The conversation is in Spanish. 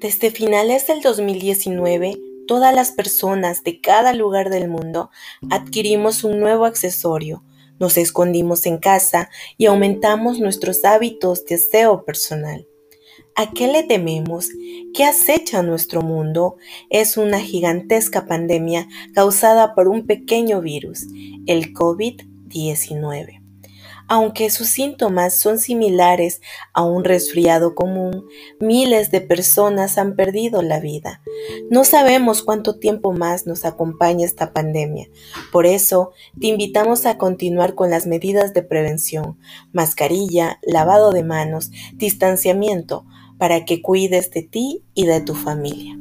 Desde finales del 2019, todas las personas de cada lugar del mundo adquirimos un nuevo accesorio, nos escondimos en casa y aumentamos nuestros hábitos de aseo personal. ¿A qué le tememos? ¿Qué acecha nuestro mundo? Es una gigantesca pandemia causada por un pequeño virus, el COVID-19 aunque sus síntomas son similares a un resfriado común, miles de personas han perdido la vida. No sabemos cuánto tiempo más nos acompaña esta pandemia. Por eso, te invitamos a continuar con las medidas de prevención, mascarilla, lavado de manos, distanciamiento, para que cuides de ti y de tu familia.